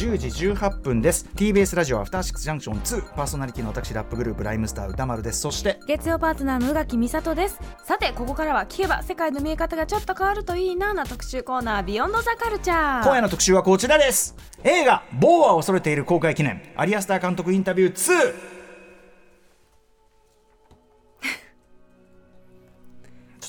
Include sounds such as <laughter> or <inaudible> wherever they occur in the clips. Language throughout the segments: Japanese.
10時18分です。TBS ラジオアフターシックスジャンクション2パーソナリティの私ラップグループライムスター歌丸です。そして月曜パートナーの宇垣美里です。さてここからは聞けば世界の見え方がちょっと変わるといいなな特集コーナービヨンドザカルチャー今夜の特集はこちらです。映画「ボーは恐れている公開記念。アリアスター監督インタビュー2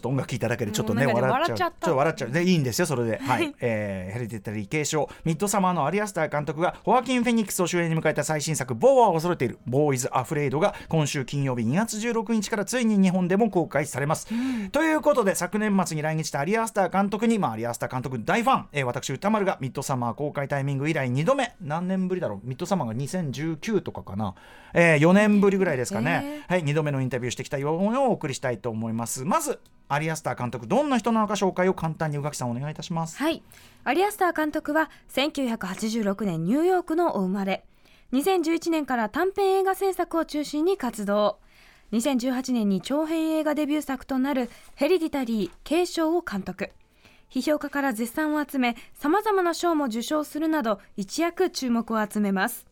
と音楽聴いただけでちょっとね笑っちゃう。ちょっと笑っちゃう。でいいんですよそれで。<laughs> はい、えーヘリディタリー継承ミッドサマーのアリアスター監督がホアキン・フェニックスを主演に迎えた最新作「ボーは恐れている。ボーイズ・アフレイド」が今週金曜日2月16日からついに日本でも公開されます、ということで昨年末に来日したアリアスター監督に、まあ、アリアスター監督大ファン、えー私歌丸がミッドサマー公開タイミング以来2度目。何年ぶりだろう？ミッドサマーが2019とかかな、え4年ぶりぐらいですかね、はい、2度目のインタビューしてきたようをお送りしたいと思います。まずアリアスター監督どんな人なのか紹介を簡単に宇垣さんお願いいたします。はい。アリアスター監督は1986年ニューヨークのお生まれ。2011年から短編映画制作を中心に活動。2018年に長編映画デビュー作となる「ヘリディタリー継承」を監督。批評家から絶賛を集めさまざまな賞も受賞するなど一躍注目を集めます。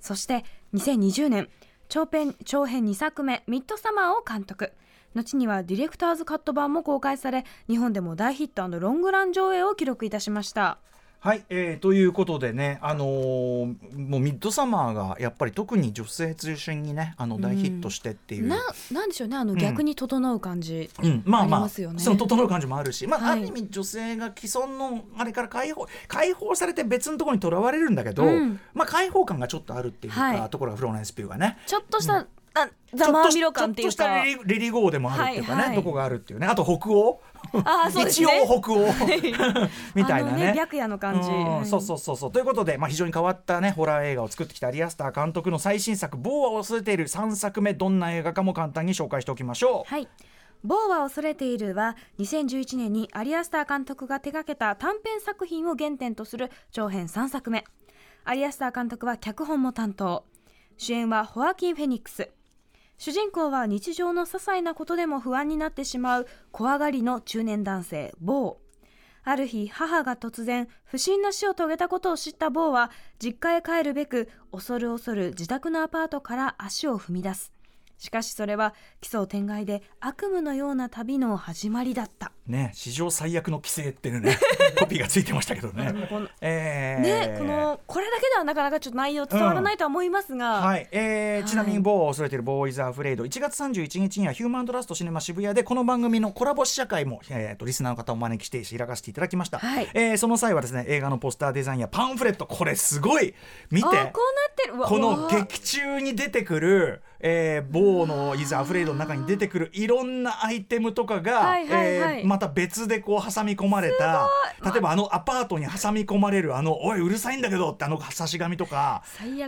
そして2020年長編長編2作目「ミッドサマー」を監督。後にはディレクターズカット版も公開され日本でも大ヒットロングラン上映を記録いたしました。はい、えー、ということでね、あのーもうミッドサマーがやっぱり特に女性中心にねあの大ヒットしてっていう、ななんでしょうねあの逆に整う感じ、うん、まあまあその整う感じもあるし、まあ、はい。ある意味女性が既存のあれから解放解放されて別のところにとらわれるんだけど、うん。まあ解放感がちょっとあるっていうか、はい。ところがフローレンス・ピューがね。ちょっとした、あざまあみろ感っていうちょっとかしたレリレリゴーでもあるっていうかね、はいはい。とこがあるっていうね。あと北欧。あー <laughs> そうです一ね応北欧。<laughs> みたいなね。白夜の感じ、うんはい。そうそうそうそう。ということで、まあ、非常に変わったねホラー映画を作ってきたアリアスター監督の最新作「ボーは恐れている」3作目どんな映画かも簡単に紹介しておきましょう。はい。ボーは恐れているは2011年にアリアスター監督が手掛けた短編作品を原点とする長編3作目。アリアスター監督は脚本も担当。主演はホアキン・フェニックス主人公は日常の些細なことでも不安になってしまう怖がりの中年男性ボーある日母が突然不審な死を遂げたことを知ったボーは実家へ帰るべく恐る恐る自宅のアパートから足を踏み出す。しかしそれは奇想天外で悪夢のような旅の始まりだった。ね、史上最悪の規制っていうね <laughs> コピーがついてましたけどね。このえー。ねこのこれだけではなかなかちょっと内容伝わらないとは思いますが、はい、えーちなみに某を恐れているボーイズ・アフレイド1月31日にはヒューマントラストシネマ渋谷でこの番組のコラボ試写会も、えー、とリスナーの方をお招きして開かせていただきました、はい。えーその際はですね映画のポスターデザインやパンフレットこれすごい見て。あこうなってる。この劇中に出てくる、えー、某のイズ・アフレイドの中に出てくるいろんなアイテムとかが、はいはいはい。えーまた別でこう挟み込まれた例えばあのアパートに挟み込まれるあの「おいうるさいんだけど」ってあの差し紙とか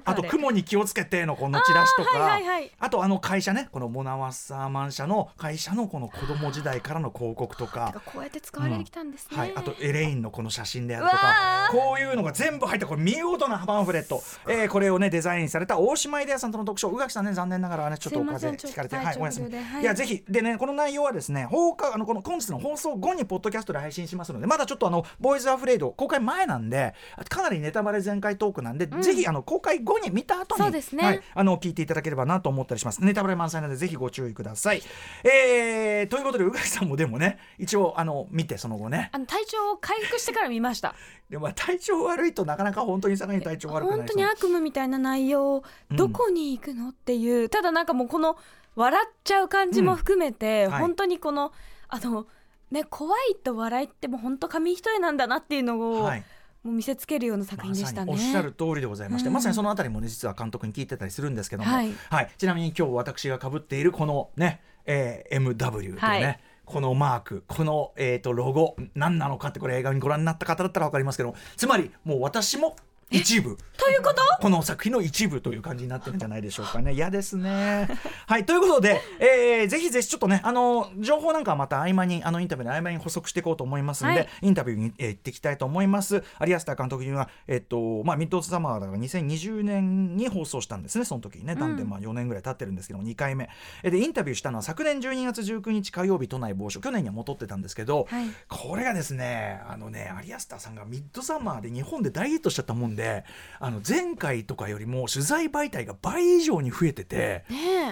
あと「雲に気をつけて」のこのチラシとかあーはいはいはい。あとあの会社ねこのモナワッサーマン社の会社のこの子供時代からの広告とてかか。こうやって使われてきたんですね、はい、あとエレインのこの写真であるとかー。こういうのが全部入ったこれ見事なパンフレット、えーこれをねデザインされた大島イデアさんとの特賞宇垣さんね残念ながらねちょっとお風邪ひかれてはいお休み、い。い。やぜひ。でねこの内容はですね放課あのこの本日の放送後にポッドキャストで配信しますのでまだちょっとあのボーイズアフレイド公開前なんでかなりネタバレ全開トークなんで、ぜひあの公開後に見た後にそうですね。はい、あの聞いていただければなと思ったりします。ネタバレ満載なのでぜひご注意ください、えー、ということで宇垣さんもでもね一応あの見てその後ね。あの体調を回復してから見ましたでもまあ体調悪いとなかなか本当にさらに体調悪くな本い当に悪夢みたいな内容、うん。どこに行くのっていうただなんかもうこの笑っちゃう感じも含めて、はい。本当にこのあのね怖いと笑いってもう本当紙一重なんだなっていうのを、はい。もう見せつけるような作品でしたね。おっしゃる通りでございまして、うん。まさにそのあたりもね実は監督に聞いてたりするんですけども、ははいいちなみに今日私が被っているこのね、えー MW というね、はいこのマークこの、えー、とロゴ何なのかってこれ映画にご覧になった方だったら分かりますけどつまりもう私も一部。ということ？この作品の一部という感じになってるんじゃないでしょうかね。<laughs> 嫌ですね。はいということで、えー、ぜひぜひちょっとねあの情報なんかはまた合間にあのインタビューの合間に補足していこうと思いますので、はい。インタビューに、えー行っていきたいと思います。アリアスター監督にはえっとまあミッドサマーだから2020年に放送したんですねその時にね。なんでまあ4年ぐらい経ってるんですけども2回目。えでインタビューしたのは昨年12月19日火曜日都内某所。去年には戻ってたんですけど、はい。これがですねあのねアリアスターさんがミッドサマーで日本で大ヒットしちゃったもんであの前回とかよりも取材媒体が倍以上に増えてて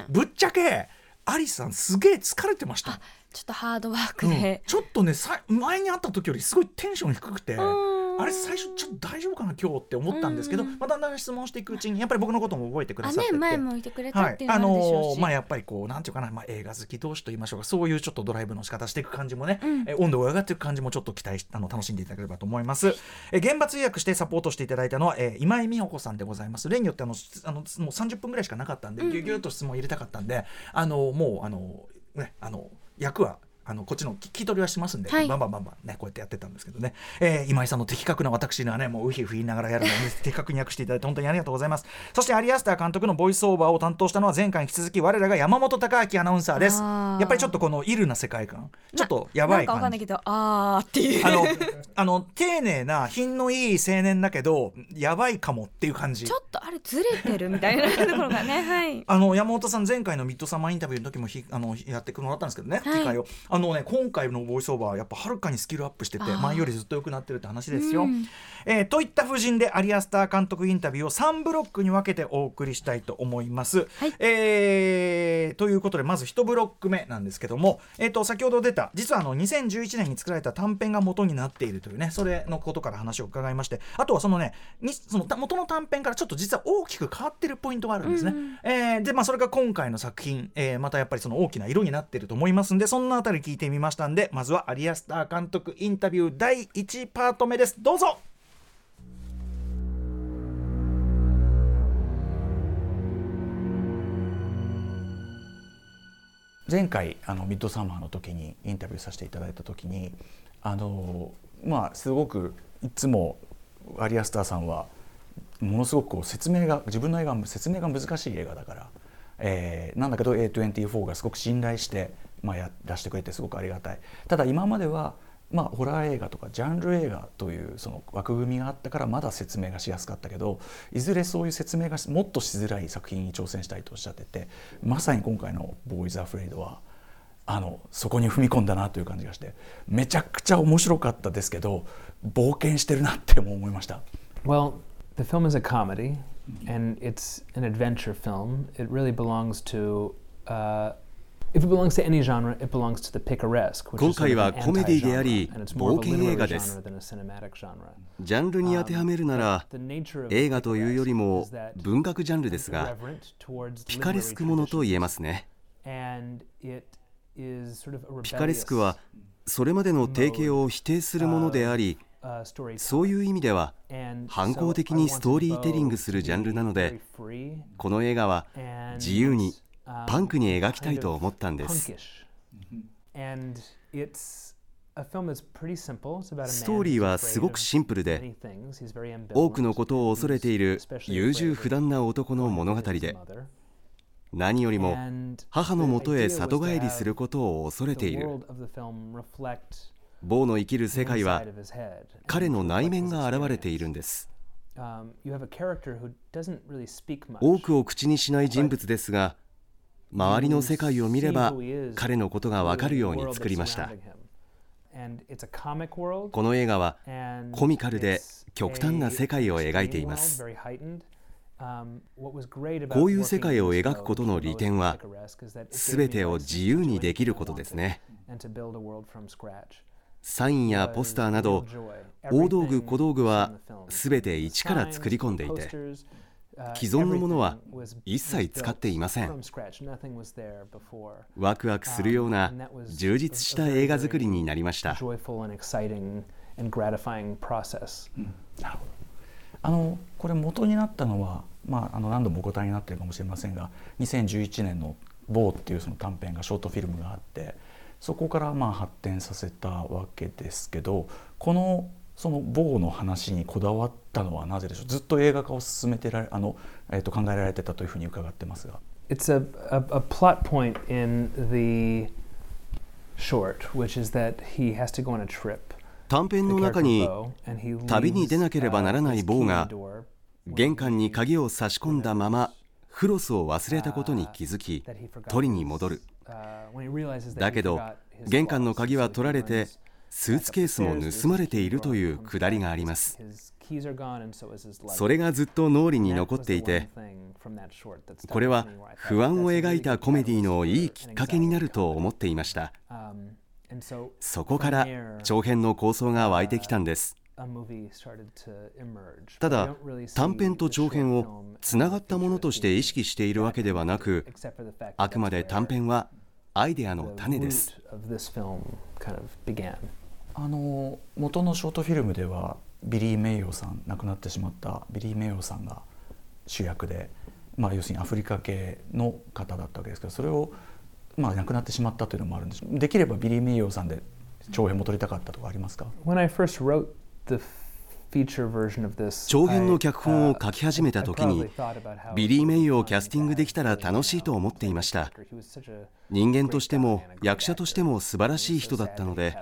ぶっちゃけアリスさんすげえ疲れてました。ちょっとハードワークうん。で、ちょっとねさ前に会った時よりすごいテンション低くて。うん。あれ最初ちょっと大丈夫かな今日って思ったんですけど、うん。まあだんだん質問していくうちにやっぱり僕のことも覚えてくだあさって。て、ね前もいてくれたはいっていうのあもあるでしょうし、のーまあやっぱりこうなんていうかな、まあ、映画好き同士と言いましょうかそういうちょっとドライブの仕方していく感じもね、うん。え温度が上がっていく感じもちょっと期待しあの楽しんでいただければと思います、え現場通訳してサポートしていただいたのは、えー今井美穂子さんでございます。例によってあのしあのもう30分ぐらいしかなかったんで、ぎゅぎゅっと質問入れたかったんであのもうあのねあの役はあのこっちの聞き取りはしますんで、はい。バンバンバンバンねこうやってやってたんですけどね、えー今井さんの的確な私にはねもうウヒウヒ言いながらやるのに的確に訳していただいて本当にありがとうございます。そしてアリアスター監督のボイスオーバーを担当したのは前回に引き続き我らが山本貴明アナウンサーです。やっぱりちょっとこのイルな世界観。ちょっとやばいなんかわかん感じないけどあーっていう。あのあの丁寧な品のいい青年だけどやばいかもっていう感じ。ちょっとあれずれてるみたいなところがねはい。あの山本さん前回のミッドサマーインタビューの時もひあのやってくもらったんですけどね、はい。機会を。あのね今回のボイスオーバーはやっぱはるかにスキルアップしてて前よりずっと良くなってるって話ですよ。うんえーといった布陣でアリアスター監督インタビューを3ブロックに分けてお送りしたいと思います。はいえーということでまず1ブロック目なんですけども、えー、と先ほど出た実はあの2011年に作られた短編が元になっているというねそれのことから話を伺いましてあとはそのねにそのた元の短編からちょっと実は大きく変わってるポイントがあるんですね。うんえーでまあそれが今回の作品、えーまたやっぱりその大きな色になっていると思いますんでそんなあたり聞いてみましたんでまずはアリアスター監督インタビュー第1パート目です。どうぞ。前回あのミッドサマーの時にインタビューさせていただいた時にあのまあすごくいつもアリアスターさんはものすごくこう説明が自分の映画説明が難しい映画だから、えーなんだけど A24 がすごく信頼して、まあ、や出してくれてすごくありがたいただ今までは、まあ、ホラー映画とかジャンル映画というその枠組みがあったからまだ説明がしやすかったけどいずれそういう説明がもっとしづらい作品に挑戦したいとおっしゃっててまさに今回の「ボーイズ・アフレイドは」あのそこに踏み込んだなという感じがしてめちゃくちゃ面白かったですけど冒険してるなっても思いました。Well, the film is a comedy, and it's an adventure film. It really belongs to. Uh, 今回はコメディであり冒険映画ですジャンルに当てはめるなら映画というよりも文学ジャンルですがピカレスクものと言えますねピカレスクはそれまでの提携を否定するものでありそういう意味では反抗的にストーリーテリングするジャンルなのでこの映画は自由にパンクに描きたいと思ったんです。ストーリーはすごくシンプルで多くのことを恐れている優柔不断な男の物語で何よりも母のもとへ里帰りすることを恐れている。坊の生きる世界は彼の内面が現れているんです。多くを口にしない人物ですが周りの世界を見れば彼のことがわかるように作りました。この映画はコミカルで極端な世界を描いています。こういう世界を描くことの利点は全てを自由にできることですね。サインやポスターなど大道具小道具は全て一から作り込んでいて既存のものは一切使っていません。ワクワクするような充実した映画作りになりました。あのこれ元になったのは、まあ、あの何度もお答えになってるかもしれませんが2011年の「某」っていうその短編がショートフィルムがあってそこからまあ発展させたわけですけどこのその某の話にこだわったのはなぜでしょう？ずっと映画化を進めてられあの、えー、と考えられてたというふうに伺ってますが。It's a, a, a plot point in the short, which is that he has to go on a trip. 短編の中に旅に出なければならないボーが玄関に鍵を差し込んだままフロスを忘れたことに気づき取りに戻るだけど玄関の鍵は取られてスーツケースも盗まれているというくだりがあります。それがずっと脳裏に残っていてこれは不安を描いたコメディのいいきっかけになると思っていました。そこから長編の構想が湧いてきたんです。ただ短編と長編をつながったものとして意識しているわけではなくあくまで短編はアイデアの種です。あの元のショートフィルムではビリー・メイヨさん亡くなってしまったビリー・メイヨさんが主役で、まあ、要するにアフリカ系の方だったわけですけどそれを、まあ、亡くなってしまったというのもあるんです。できればビリー・メイヨさんで長編も撮りたかったとかありますか？When I first wrote the 長編の脚本を書き始めた時にビリー・メイヨをキャスティングできたら楽しいと思っていました。人間としても役者としても素晴らしい人だったので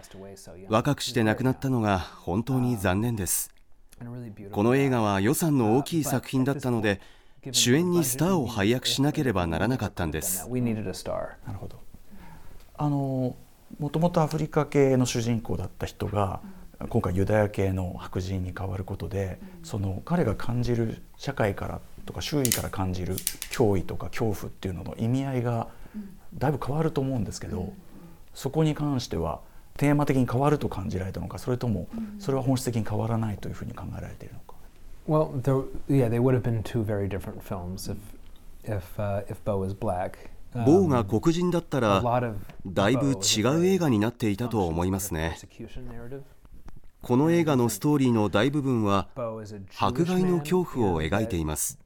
若くして亡くなったのが本当に残念です。この映画は予算の大きい作品だったので主演にスターを配役しなければならなかったんです。なるほど。あのもともとアフリカ系の主人公だった人が今回ユダヤ系の白人に変わることで、その彼が感じる社会からとか周囲から感じる脅威とか恐怖っていうのの意味合いがだいぶ変わると思うんですけど、そこに関してはテーマ的に変わると感じられたのかそれともそれは本質的に変わらないというふうに考えられているのか？Well, there, yeah, they would have been two very different films if, if, uh, if Bo was black. ボーが黒人だったらだいぶ違う映画になっていたと思いますね。この映画のストーリーの大部分は迫害の恐怖を描いています。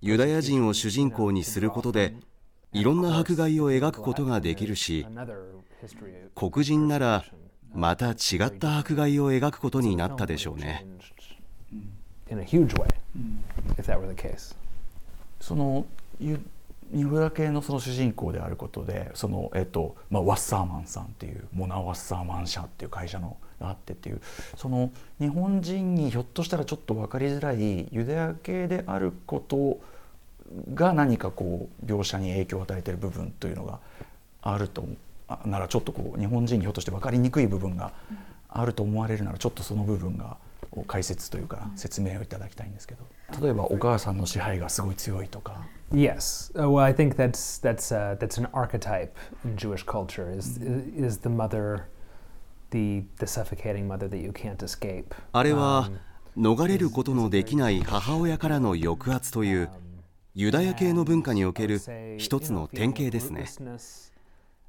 ユダヤ人を主人公にすることでいろんな迫害を描くことができるし黒人ならまた違った迫害を描くことになったでしょうね。そのユダ系のその主人公であることでその、えっとまあ、ワッサーマンさんっていうモナ・ワッサーマン社っていう会社のがあってっていうその日本人にひょっとしたらちょっと分かりづらいユダヤ系であることが何かこう描写に影響を与えている部分というのがあるとならちょっとこう日本人にひょっとして分かりにくい部分があると思われるならちょっとその部分が解説というか説明をいただきたいんですけど例えばお母さんの支配がすごい強いとか。Yes, well, I think that's that's uh, that's an archetype in Jewish culture. Is is the mother あれは逃れることのできない母親からの抑圧というユダヤ系の文化における一つの典型ですね。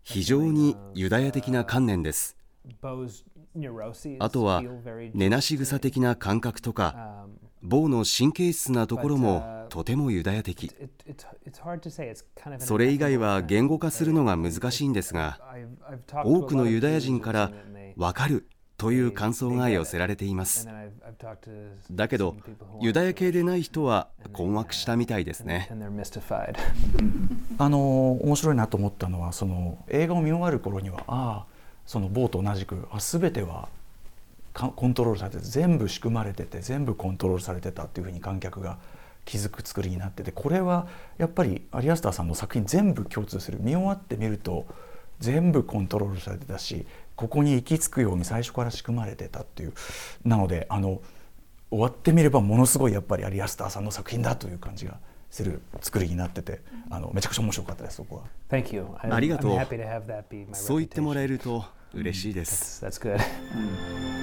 非常にユダヤ的な観念です。あとは根なし草的な感覚とか棒の神経質なところもとてもユダヤ的。それ以外は言語化するのが難しいんですが多くのユダヤ人から分かるという感想が寄せられています。だけどユダヤ系でない人は困惑したみたいですね。<laughs> あの面白いなと思ったのはその映画を見終わる頃にはああその棒と同じくあ全てはコントロールされてて全部仕組まれてて全部コントロールされてたっていうふうに観客が気づく作りになっててこれはやっぱりアリアスターさんの作品全部共通する見終わってみると全部コントロールされてたしここに行き着くように最初から仕組まれてたっていうなのであの終わってみればものすごいやっぱりアリアスターさんの作品だという感じがする作りになっててあのめちゃくちゃ面白かったですそこは。Thank you. ありがとう。そう言ってもらえると嬉しいです。That's, that's <laughs>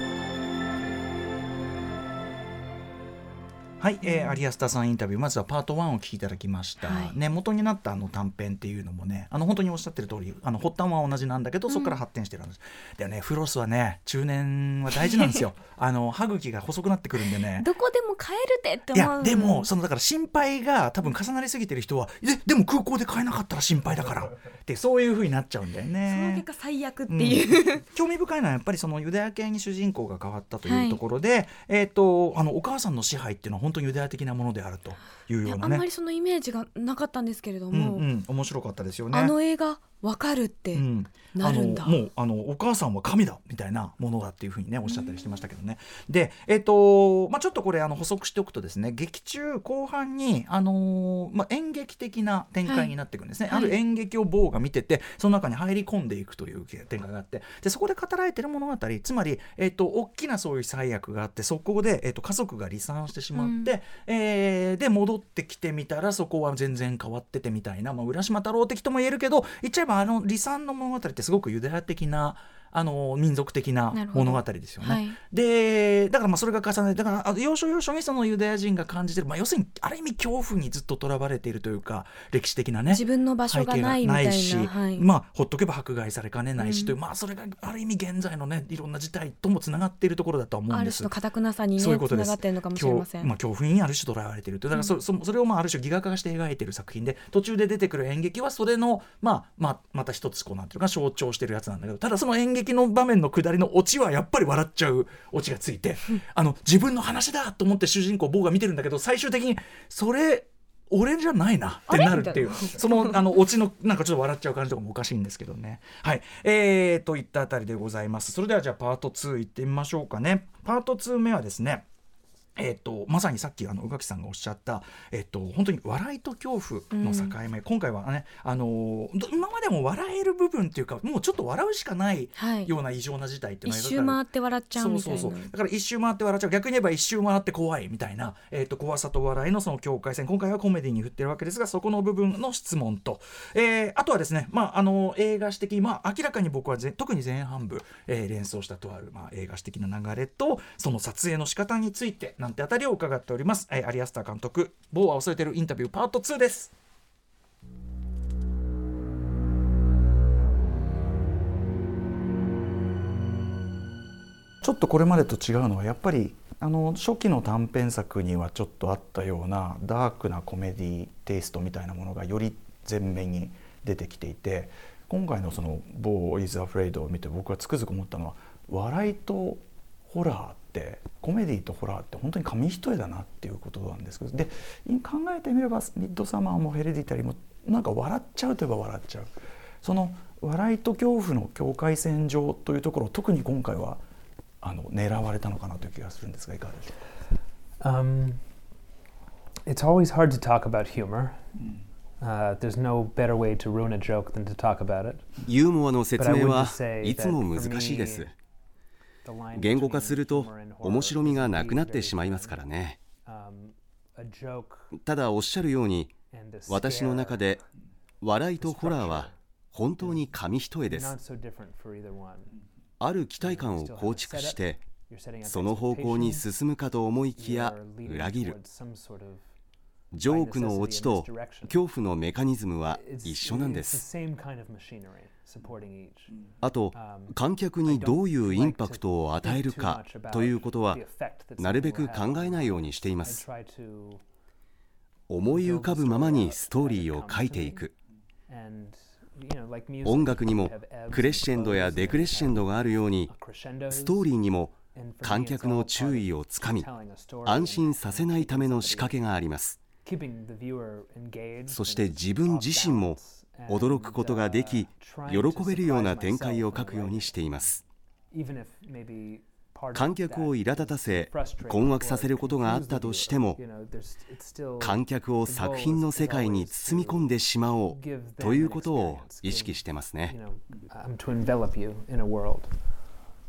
はい、えー、アリアスタさんインタビューまずはパート1を聞きいただきました、はい、ね、元になったあの短編っていうのもねあの本当におっしゃってる通りあの発端は同じなんだけど、そこから発展してる話でねフロスはね中年は大事なんですよ。<laughs> あの歯茎が細くなってくるんでね。どこでも変えるでって思う。いやでもそのだから心配が多分重なりすぎてる人はででも空港で買えなかったら心配だから。ってそういうふうになっちゃうんだよね。その結果最悪っていう、うん、興味深いのはやっぱりそのユダヤ系に主人公が変わったというところで、はい、えっ、ー、とあのお母さんの支配っていうのは本当にユダヤ的なものであるというようなね。あんまりそのイメージがなかったんですけれども、うんうん、面白かったですよね。あの映画わかるってなるんだ、うん、もうあのお母さんは神だみたいなものだっていうふうにねおっしゃったりしてましたけどね、うん、でえっ、ー、とまあちょっとこれあの補足しておくとですね劇中後半にあのー、まあ演劇的な展開になっていくんですね、はい、ある演劇を坊が見ててその中に入り込んでいくという展開があってでそこで語られてる物語つまりえっ、ー、と大きなそういう災悪があってそこでえっ、と家族が離散してしまって、うん、えで戻ってきてみたらそこは全然変わっててみたいな、まあ、浦島太郎的とも言えるけど言っちゃえばあの離散の物語ってすごくユダヤ的なあの民族的な物語ですよね。はい、でだからまあそれが重ねてだから要所要所にそのユダヤ人が感じてる、まあ、要するにある意味恐怖にずっととらわれているというか歴史的なね自分の場所がないし、はい、まあほっとけば迫害されかねないし、うん、というまあそれがある意味現在のねいろんな事態ともつながっているところだと思うんです。ある種の堅くなさにねそういうことつながっているのかもしれません。まあ、恐怖にある種とらわれているとだからそ,、そそれをまあある種ギガ化して描いている作品で途中で出てくる演劇はそれのまあまあまた一つこうなんていうか象徴してるやつなんだけどただその演劇の場面の下りのオチはやっぱり笑っちゃうオチがついて、<laughs> あの自分の話だと思って主人公ボーが見てるんだけど最終的にそれ俺じゃないなってなるっていうそのあのオチのなんかちょっと笑っちゃう感じとかもおかしいんですけどね。はい。えー、といったあたりでございます。それではじゃあパート2いってみましょうかね。パート2目はですねえーと、まさにさっきあの宇垣さんがおっしゃった、えーと、本当に笑いと恐怖の境目、うん、今回はね、あのー、今までも笑える部分っていうかもうちょっと笑うしかないような異常な事態っていうのは、一周回って笑っちゃうみたいな。そうそうそう。だから一周回って笑っちゃう。逆に言えば一周回って怖いみたいな、えーと、怖さと笑いのその境界線。今回はコメディに振ってるわけですがそこの部分の質問と、えー、あとはですね、まあ、あの映画史的に、まあ、明らかに僕は特に前半部、えー、連想したとある、まあ、映画史的な流れとその撮影の仕方についてなんてあたりを伺っております、えー、アリアスター監督「某は恐れてるインタビューパート2」です。ちょっとこれまでと違うのはやっぱりあの初期の短編作にはちょっとあったようなダークなコメディテイストみたいなものがより前面に出てきていて今回のその「某イズ・アフレイド」を見て僕はつくづく思ったのは笑いとホラーってコメディとホラーって本当に紙一重だなっていうことなんですけどで考えてみればミッドサマーもヘレディタリーもなんか笑っちゃうといえば笑っちゃうその笑いと恐怖の境界線上というところを特に今回はあの狙われたのかなという気がするんですがいかがでしょう？か、um, It's always hard to talk about humor. Uh, there's no better way to ruin a joke than to talk about it. ユーモアの説明はいつも難しいです。言語化すると面白みがなくなってしまいますからね。ただおっしゃるように私の中で笑いとホラーは本当に紙一重です。ある期待感を構築してその方向に進むかと思いきや裏切る。ジョークのオチと恐怖のメカニズムは一緒なんです。あと観客にどういうインパクトを与えるかということはなるべく考えないようにしています。思い浮かぶままにストーリーを書いていく。音楽にもクレッシェンドやデクレッシェンドがあるようにストーリーにも観客の注意をつかみ安心させないための仕掛けがあります。そして自分自身も驚くことができ喜べるような展開を書くようにしています。観客を苛立たせ困惑させることがあったとしても観客を作品の世界に包み込んでしまおうということを意識してますね。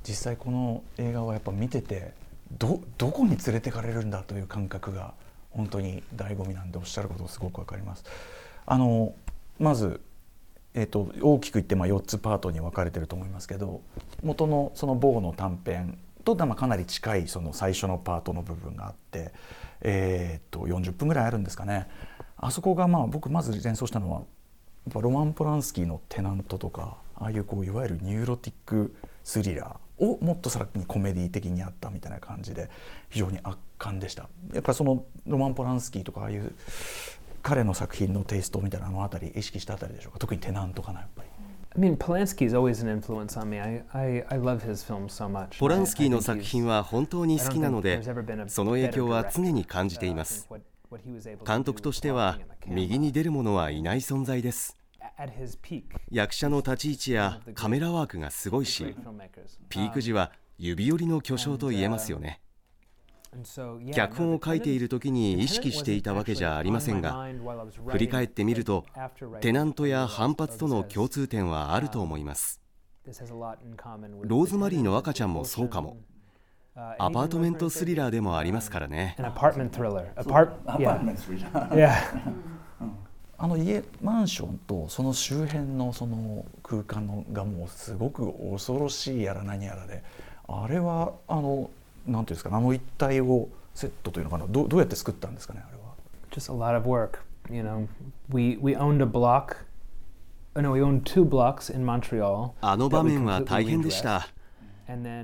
実際この映画はやっぱ見ててどどこに連れてかれるんだという感覚が本当に醍醐味なんでおっしゃることすごくわかります。あのまず、えーと、大きく言ってまあ4つパートに分かれてると思いますけど元のそのボーの短編とまあかなり近いその最初のパートの部分があって、えー、と40分ぐらいあるんですかね。あそこがまあ僕まず連想したのはやっぱロマン・ポランスキーの「テナント」とかああいうこういわゆる neurotic スリラーをもっとさらにコメディ的にやったみたいな感じで非常に圧巻でした。やっぱりそのロマン・ポランスキーとかああいう彼の作品のテイストみたいなのあたり意識したあたりでしょうか？特にテナントかなやっぱり。I mean, Polanski's always an influence on me. I, I, I love his films so much. ポランスキーの作品は本当に好きなので、その影響は常に感じています。監督としては右に出る者はいない存在です。役者の立ち位置やカメラワークがすごいし、ピーク時は指折りの巨匠と言えますよね。脚本を書いている時に意識していたわけじゃありませんが振り返ってみるとテナントや反発との共通点はあると思います。ローズマリーの赤ちゃんもそうかも。アパートメントスリラーでもありますからね。あの家マンションとその周辺のその空間のがもうすごく恐ろしいやら何やらであれはあのなんていうんですかあの一体をセットというのかなどどうやって作ったんですかねあれは。Just a lot of work. You know, we, we owned a block. No, we owned two blocks in Montreal. あの場面は大変でした。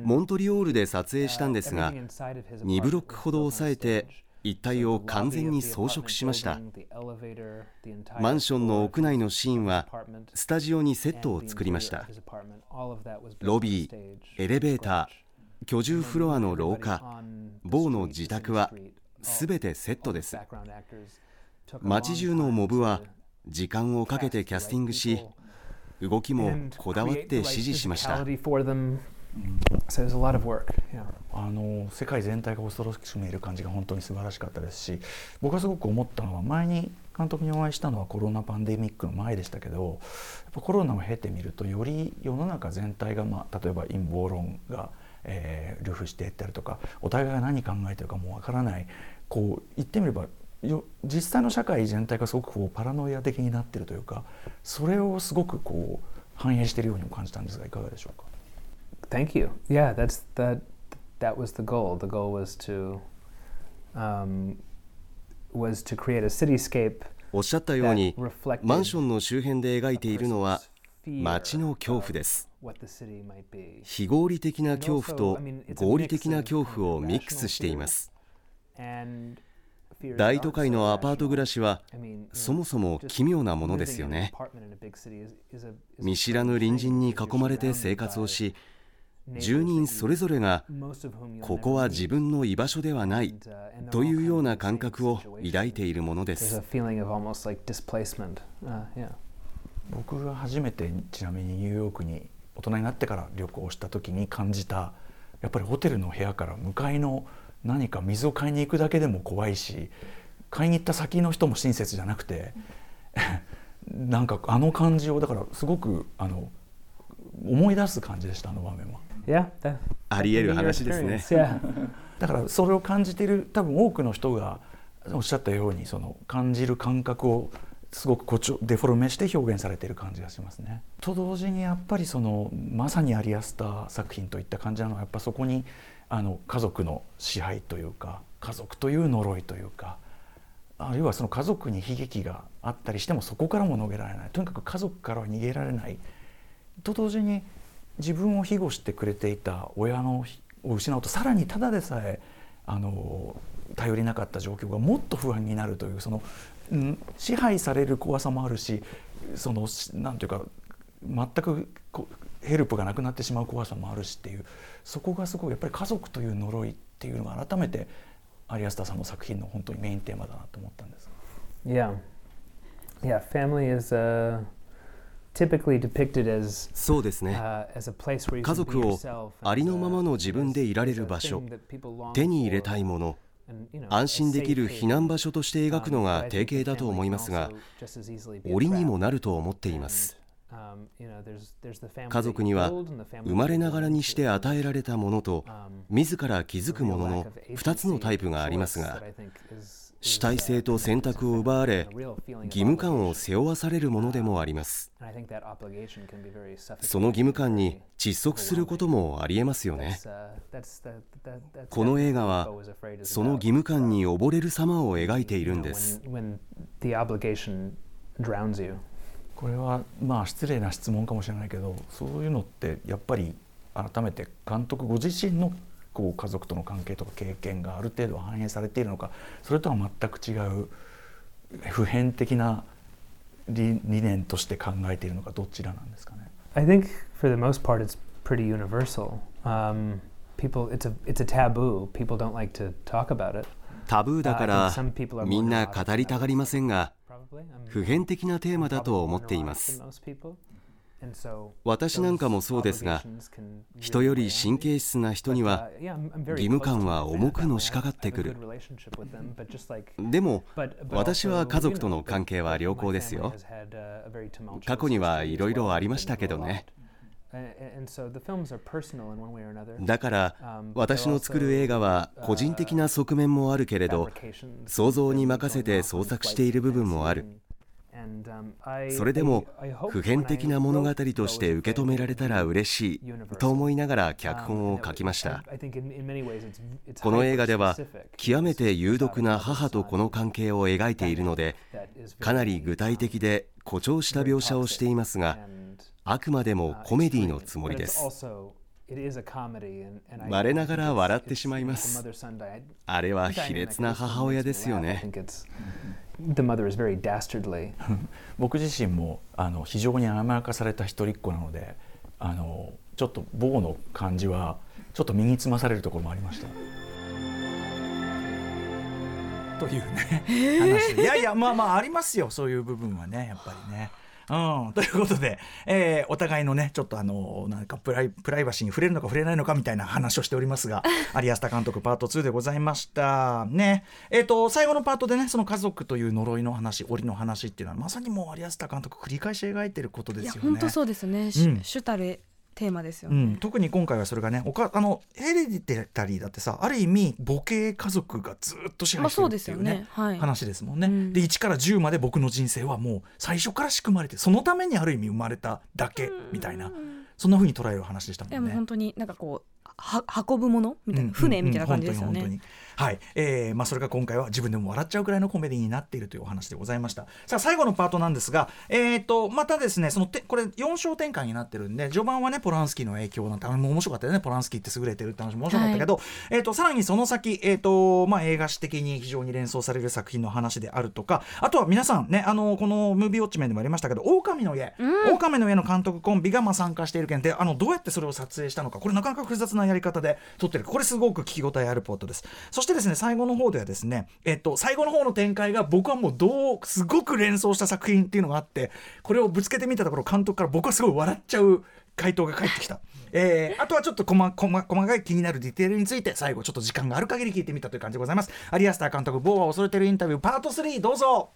モントリオールで撮影したんですが、2ブロックほど抑えて一帯を完全に装飾しましたマンションの屋内のシーンはスタジオにセットを作りましたロビーエレベーター居住フロアの廊下某の自宅は全てセットです。街中のモブは時間をかけてキャスティングし動きもこだわって指示しました。あの世界全体が恐ろしく見える感じが本当に素晴らしかったですし僕はすごく思ったのは前に監督にお会いしたのはコロナパンデミックの前でしたけどやっぱコロナを経てみるとより世の中全体が、まあ、例えば陰謀論がえー、ルフしていったりとかお互いが何考えてるかもわからないこう言ってみれば実際の社会全体がすごくこうパラノイア的になってるというかそれをすごくこう反映しているようにも感じたんですがいかがでしょうか？Thank you. Yeah, that's that. That was the goal. The goal was to um, was to create a cityscape. おっしゃったようにマンションの周辺で描いているのは街の恐怖です。非合理的な恐怖と合理的な恐怖をミックスしています。大都会のアパート暮らしはそもそも奇妙なものですよね。見知らぬ隣人に囲まれて生活をし住人それぞれがここは自分の居場所ではないというような感覚を抱いているものです僕が初めてちなみにニューヨークに大人になってから旅行した時に感じたやっぱりホテルの部屋から向かいの何か水を買いに行くだけでも怖いし買いに行った先の人も親切じゃなくてなんかあの感じをだからすごくあの思い出す感じでしたあの場面は。Yeah, ありえる話ですね。だからそれを感じている多分多くの人がおっしゃったようにその感じる感覚をすごく誇張デフォルメして表現されている感じがしますね。と同時にやっぱりそのまさにアリアスター作品といった感じなのはやっぱそこにあの家族の支配というか家族という呪いというかあるいはその家族に悲劇があったりしてもそこからも逃げられないとにかく家族からは逃げられないと同時に自分を庇護してくれていた親のを失うとさらにただでさえあの頼りなかった状況がもっと不安になるというそのうん、支配される怖さもあるしそのなんていうか全くヘルプがなくなってしまう怖さもあるしっていうそこがすごいやっぱり家族という呪いっていうのが改めてアリアスターさんの作品の本当にメインテーマだなと思ったんです。Yeah. Yeah, family is、uh, typically depicted as そうですね。家族をありのままの自分でいられる場所、手に入れたいもの、安心できる避難場所として描くのが定型だと思いますが折にもなると思っています。家族には生まれながらにして与えられたものと自ら気づくものの2つのタイプがありますが主体性と選択を奪われ義務感を背負わされるものでもあります。その義務感に窒息することもありえますよね。この映画はその義務感に溺れる様を描いているんです。これはまあ失礼な質問かもしれないけどそういうのってやっぱり改めて監督ご自身のこう家族との関係とか経験がある程度反映されているのかそれとは全く違う普遍的な理理念として考えているのかどちらなんですかね？I think for the most part it's pretty universal. Um, people, it's a, it's a taboo. People don't like to talk about it. タブーだからみんな語りたがりませんが普遍的なテーマだと思っています私なんかもそうですが人より神経質な人には義務感は重くのしかかってくる。でも私は家族との関係は良好ですよ。過去にはいろいろありましたけどね。だから私の作る映画は個人的な側面もあるけれど想像に任せて創作している部分もあるそれでも普遍的な物語として受け止められたら嬉しいと思いながら脚本を書きました。この映画では極めて有毒な母と子の関係を描いているのでかなり具体的で誇張した描写をしていますがあくまでもコメディのつもりです我ながら笑ってしまいますあれは卑劣な母親ですよね僕自身もあの非常に甘やかされた一人っ子なのであのちょっと棒の感じはちょっと身につまされるところもありました。というね。<laughs> 話。いやいやまあまあありますよ。そういう部分はねやっぱりね。うん、ということで、えー、お互いのねちょっとあのなんかプライプライバシーに触れるのか触れないのかみたいな話をしておりますが <laughs> 有安田監督パート2でございました。ね。えっ、ー、と最後のパートでねその家族という呪いの話檻の話っていうのはまさにもう有安田監督繰り返し描いてることですよね。本当そうですね、うん、主たるテーマですよね、うん、特に今回はそれがねおかあのヘレディタリーだってさある意味母系家族がずっと支配してるっていうね,、ね。はい、話ですもんね、うん、で1から10まで僕の人生はもう最初から仕組まれてそのためにある意味生まれただけみたいな、そんなふうに捉える話でしたもんね。でも本当になんかこうは運ぶものみたいな、船みたいな感じですよね。はい、えー、まあそれが今回は自分でも笑っちゃうくらいのコメディになっているというお話でございました。さあ最後のパートなんですが、えっ、ー、とまたですねそのてこれ4章展開になってるんで序盤はねポランスキーの影響なんて面白かったよね。ポランスキーって優れてるって話も面白かったけど、はい、えっ、とさらにその先えっ、ー、とまあ映画史的に非常に連想される作品の話であるとか、あとは皆さんねあのこのムービーウォッチメンでもありましたけど狼の家、うん、狼の家の監督コンビがまあ参加している件であのどうやってそれを撮影したのか。これなかなか複雑なやり方で撮ってる。これすごく聞き応えあるポートです。そしてですね最後の方ではですねえっと最後の方の展開が僕はもうどうすごく連想した作品っていうのがあってこれをぶつけてみたところ監督から僕はすごい笑っちゃう回答が返ってきた、えー、あとはちょっと細細細かい気になるディテールについて最後ちょっと時間がある限り聞いてみたという感じでございます。アリアスター監督「ボーは恐れてるインタビュー」パート3どうぞ。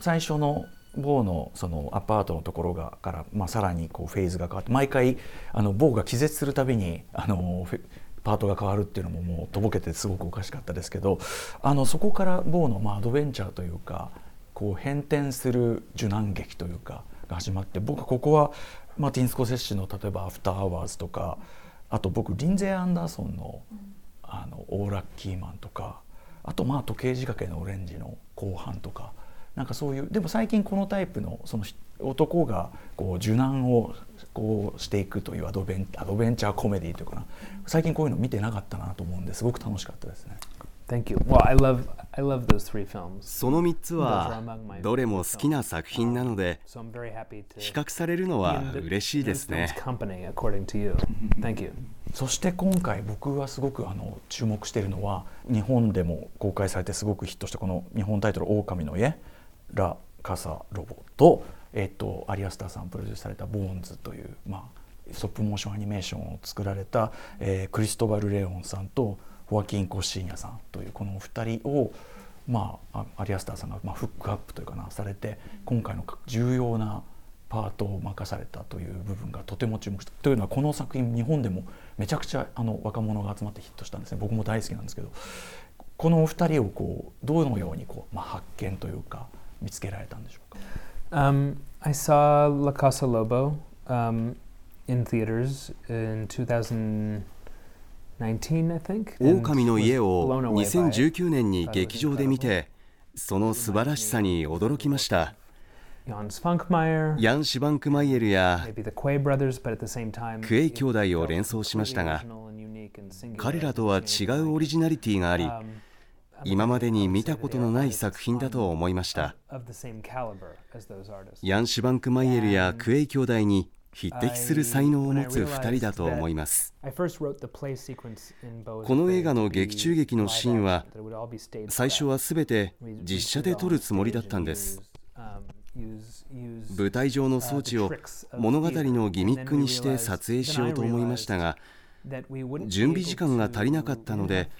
最初の某のそのアパートのところがから、まあ、さらにこうフェーズが変わって毎回あの某が気絶するたびに <laughs> あのパートが変わるっていうのももうとぼけてすごくおかしかったですけどあのそこから某のまあアドベンチャーというかこう変転する受難劇というかが始まって僕ここはマーティン・スコセッシの例えば「アフター・アワーズ」とかあと僕リンゼー・アンダーソンの「あのオーラッキーマン」とかあとまあ時計仕掛けのオレンジの後半とか。なんかそういうでも最近このタイプのその男がこう受難をこうしていくというアドベンアドベンチャーコメディというかな最近こういうの見てなかったなと思うんですごく楽しかったですね。Thank you. Well, I love, I love those three films. その3つはどれも好きな作品なので比較されるのは嬉しいですね。Thank you. そして今回僕はすごくあの注目しているのは日本でも公開されてすごくヒットしたこの日本タイトル「狼の家」ラ・カサ・ロボと,、えっとアリアスターさんプロデュースされた「ボーンズ」という、まあ、ストップモーションアニメーションを作られた、えー、クリストバル・レオンさんとホアキン・コッシーニャさんというこのお二人を、まあ、アリアスターさんが、まあ、フックアップというかなされて今回の重要なパートを任されたという部分がとても注目した。というのはこの作品日本でもめちゃくちゃあの若者が集まってヒットしたんですね。僕も大好きなんですけどこのお二人をこうどのようにこう、まあ、発見というか見つけられたんでしょうか、um, I saw La Casa Lobo、um, in theaters in 2019, I think. 狼の家を2019年に劇場で見てその素晴らしさに驚きました。ヤン・シュバンクマイエルやクエイ兄弟を連想しましたが彼らとは違うオリジナリティがあり今までに見たことのない作品だと思いました。ヤン・シュバンクマイエルやクエイ兄弟に匹敵する才能を持つ2人だと思います。この映画の劇中劇のシーンは最初は全て実写で撮るつもりだったんです。舞台上の装置を物語のギミックにして撮影しようと思いましたが準備時間が足りなかったので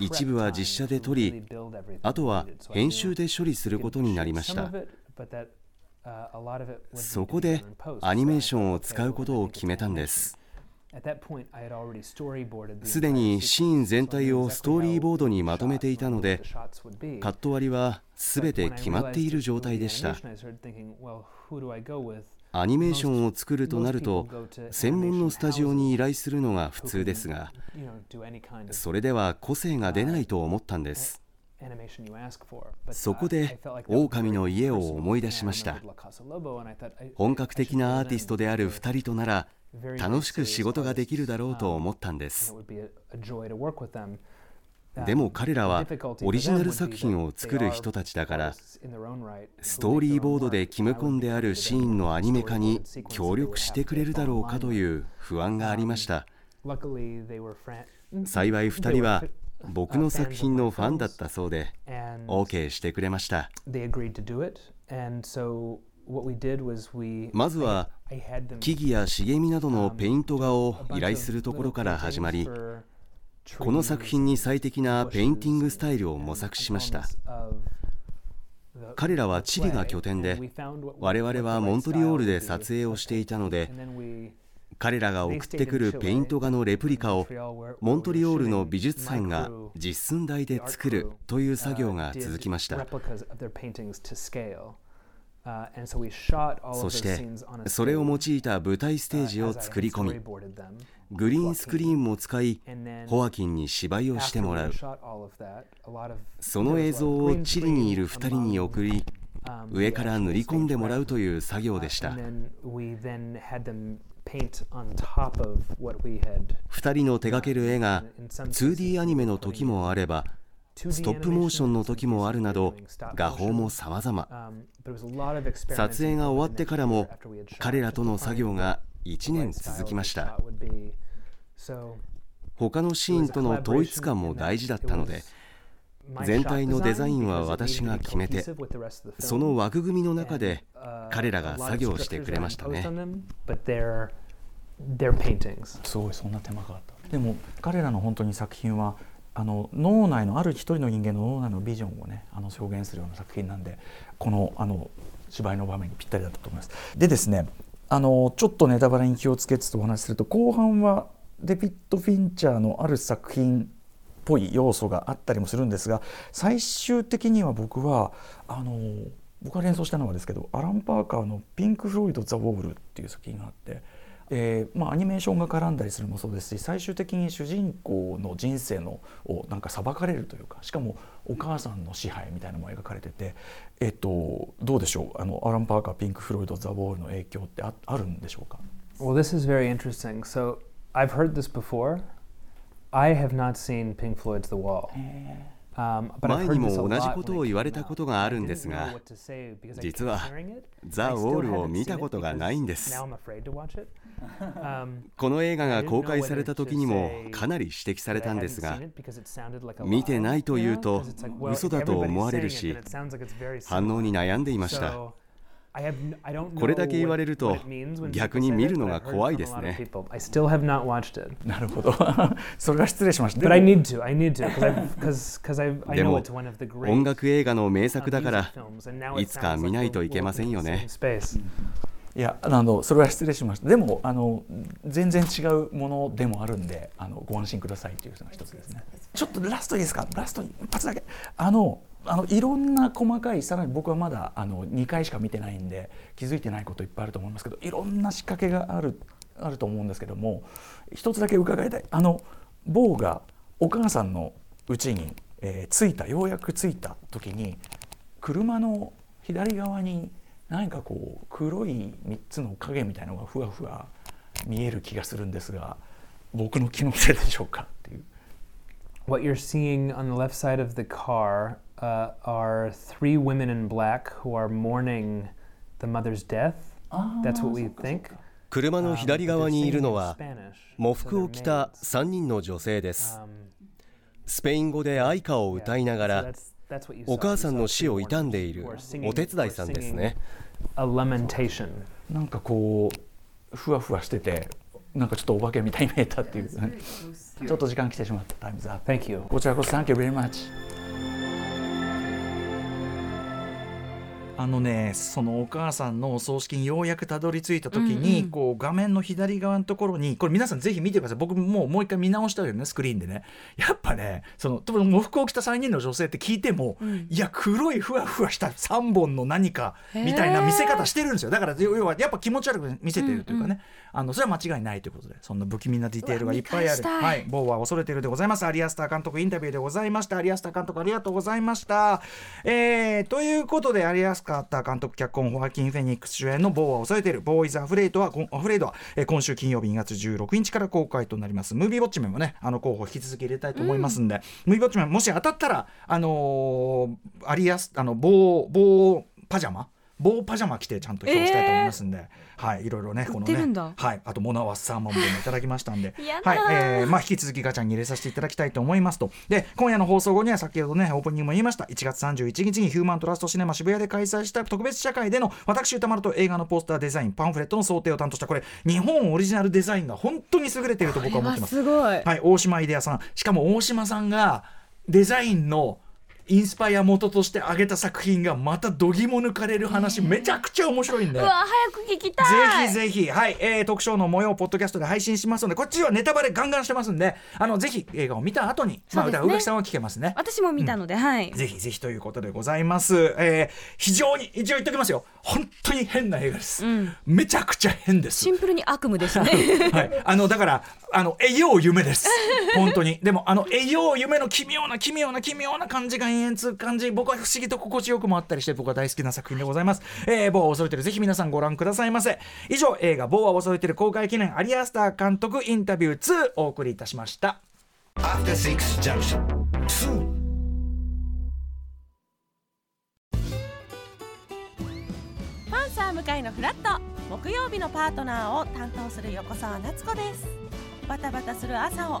一部は実写で撮りあとは編集で処理することになりました。そこでアニメーションを使うことを決めたんです。すでにシーン全体をストーリーボードにまとめていたのでカット割りは全て決まっている状態でした。アニメーションを作るとなると専門のスタジオに依頼するのが普通ですがそれでは個性が出ないと思ったんです。そこで狼の家を思い出しました。本格的なアーティストである2人となら楽しく仕事ができるだろうと思ったんです。でも彼らはオリジナル作品を作る人たちだからストーリーボードで決め込んであるシーンのアニメ化に協力してくれるだろうかという不安がありました。<laughs> 幸い2人は僕の作品のファンだったそうで OK してくれました。まずは木々や茂みなどのペイント画を依頼するところから始まりこの作品に最適なペインティングスタイルを模索しました。彼らはチリが拠点で我々はモントリオールで撮影をしていたので彼らが送ってくるペイント画のレプリカをモントリオールの美術館が実寸大で作るという作業が続きました。そしてそれを用いた舞台ステージを作り込みグリーンスクリーンも使いホアキンに芝居をしてもらう。その映像をチリにいる2人に送り上から塗り込んでもらうという作業でした。2人の手掛ける絵が 2D アニメの時もあればストップモーションの時もあるなど画法も様々。撮影が終わってからも彼らとの作業が1年続きました。他のシーンとの統一感も大事だったので全体のデザインは私が決めてその枠組みの中で彼らが作業してくれましたね。すごいそんな手間があった。でも彼らの本当に作品はあの脳内のある一人の人間の脳内のビジョンをねあの表現するような作品なんでこのあの芝居の場面にぴったりだったと思います。でですねあのちょっとネタバレに気をつけつつお話しすると後半はデビッド・フィンチャーのある作品っぽい要素があったりもするんですが最終的には僕はあの僕が連想したのはですけどアラン・パーカーの「ピンク・フロイド・ザ・ウォール」っていう作品があってえーまあ、アニメーションが絡んだりするのもそうですし最終的に主人公の人生のをなんか裁かれるというかしかもお母さんの支配みたいなのも描かれてて、えっと、どうでしょうあのアラン・パーカーピンク・フロイド・ザ・ウォールの影響ってああるんでしょうか Well, this is very interesting. So I've heard this before. I have not seen Pink Floyd's The Wall. 前にも同じことを言われたことがあるんですが実はザ・ウォールを見たことがないんです。<laughs> この映画が公開された時にもかなり指摘されたんですが見てないというと嘘だと思われるし反応に悩んでいましたこれだけ言われると逆に見るのが怖いですね。なるほど。<laughs> それは失礼しました。でも音楽映画の名作だからいつか見ないといけませんよね。いやあのそれは失礼しましたでもあの全然違うものでもあるんであのご安心くださいというのが一つですねちょっとラストいいですか？ラスト一発だけあのあのいろんな細かいさらに僕はまだあの2回しか見てないんで気づいてないこといっぱいあると思いますけどいろんな仕掛けがあるあると思うんですけども一つだけ伺いたいあの坊がお母さんの家に、えー、着いたようやく着いた時に車の左側に何かこう黒い3つの影みたいのがふわふわ見える気がするんですが僕の気のせいでしょうかっていう。What you're seeing on the left side of the car uh, are three women in black who are mourning the mother's death. That's what we think. 車の左側にいるのは喪服を着た3人の女性です。スペイン語で愛歌を歌いながらお母さんの死を悼んでいるお手伝いさんですね。なんかこうふわふわしててなんかちょっとお化けみたいに見えたっていう、ちょっと時間来てしまったタイムズアップ。こちらこそ Thank you very much. あのねそのお母さんのお葬式にようやくたどり着いた時に、うんうん、こう画面の左側のところにこれ皆さんぜひ見てください。僕もうもう一回見直したよねスクリーンでね。やっぱねその喪服を着た3人の女性って聞いても、うん、いや黒いふわふわした3本の何かみたいな見せ方してるんですよ。だから要はやっぱ気持ち悪く見せてるというかね、うんうん、あのそれは間違いないということでそんな不気味なディテールがいっぱいある。はい。某は恐れてるでございます。アリアスター監督インタビューでございました。アリアスター監督ありがとうございました。えー、ということでアリアスター監督脚本ホアキン・フェニックス主演の「ボーは抑えている」「ボーイズ・アフレイドは」アフレイドは、えー、今週金曜日2月16日から公開となります。ムービーウォッチメンもねあの候補引き続き入れたいと思いますんで、うん、ムービーウォッチメンもし当たったらあのー、アリアスあの棒棒パジャマ棒パジャマ着てちゃんと表したいと思いますんで、えー、はいいろいろねこのね。はいあとモナワッサーモンもいただきましたんで。<laughs> はいえー、まあ引き続きガチャに入れさせていただきたいと思いますと。で今夜の放送後には先ほどねオープニングも言いました。1月31日にヒューマントラストシネマ渋谷で開催した特別社会での私歌丸と映画のポスターデザインパンフレットの想定を担当した。これ日本オリジナルデザインが本当に優れていると僕は思ってます。すごい、はい、大島秀也さん。しかも大島さんがデザインのインスパイア元として挙げた作品がまた度肝抜かれる話、めちゃくちゃ面白いんでうわ早く聞きたい。ぜひぜひ。はい、えー、特賞の模様をポッドキャストで配信しますのでこっちはネタバレガンガンしてますんであのぜひ映画を見た後に、まあ宇垣さんは聞けますね。私も見たので、うん、はい。ぜひぜひということでございます、えー、非常に一応言っておきますよ。本当に変な映画です、うん、めちゃくちゃ変です。シンプルに悪夢ですね。<laughs> はい。あのだからあの栄養夢です。本当に。でもあの栄養夢の奇妙な奇妙な奇妙な感じが延々つ感じ僕は不思議と心地よくもあったりして僕は大好きな作品でございます。えー、棒は恐れてるぜひ皆さんご覧くださいませ。以上映画棒は恐れてる公開記念アリアスター監督インタビュー2お送りいたしました。パンサー向井のフラット木曜日のパートナーを担当する横澤夏子ですバタバタする朝を